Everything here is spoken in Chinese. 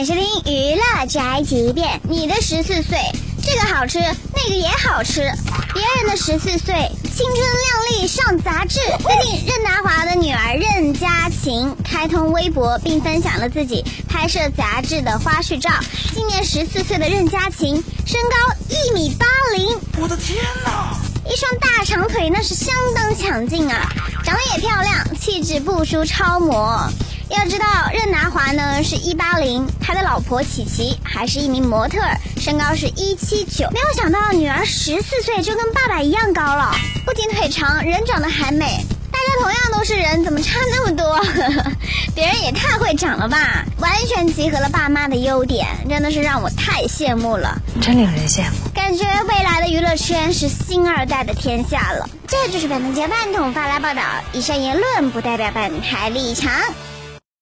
迎收听娱乐宅急便。你的十四岁，这个好吃，那个也好吃。别人的十四岁，青春靓丽上杂志。最近，任达华的女儿任嘉晴开通微博，并分享了自己拍摄杂志的花絮照。今年十四岁的任嘉晴，身高一米八零，我的天哪！一双大长腿那是相当抢镜啊，长得也漂亮，气质不输超模。要知道，任达华呢是一八零，他的老婆琪琪还是一名模特，身高是一七九。没有想到女儿十四岁就跟爸爸一样高了，不仅腿长，人长得还美。大家同样都是人，怎么差那么多？别人也太会长了吧！完全集合了爸妈的优点，真的是让我太羡慕了，真令人羡慕。感觉未来的娱乐圈是星二代的天下了。这就是本台饭桶发来报道，以上言论不代表本台立场。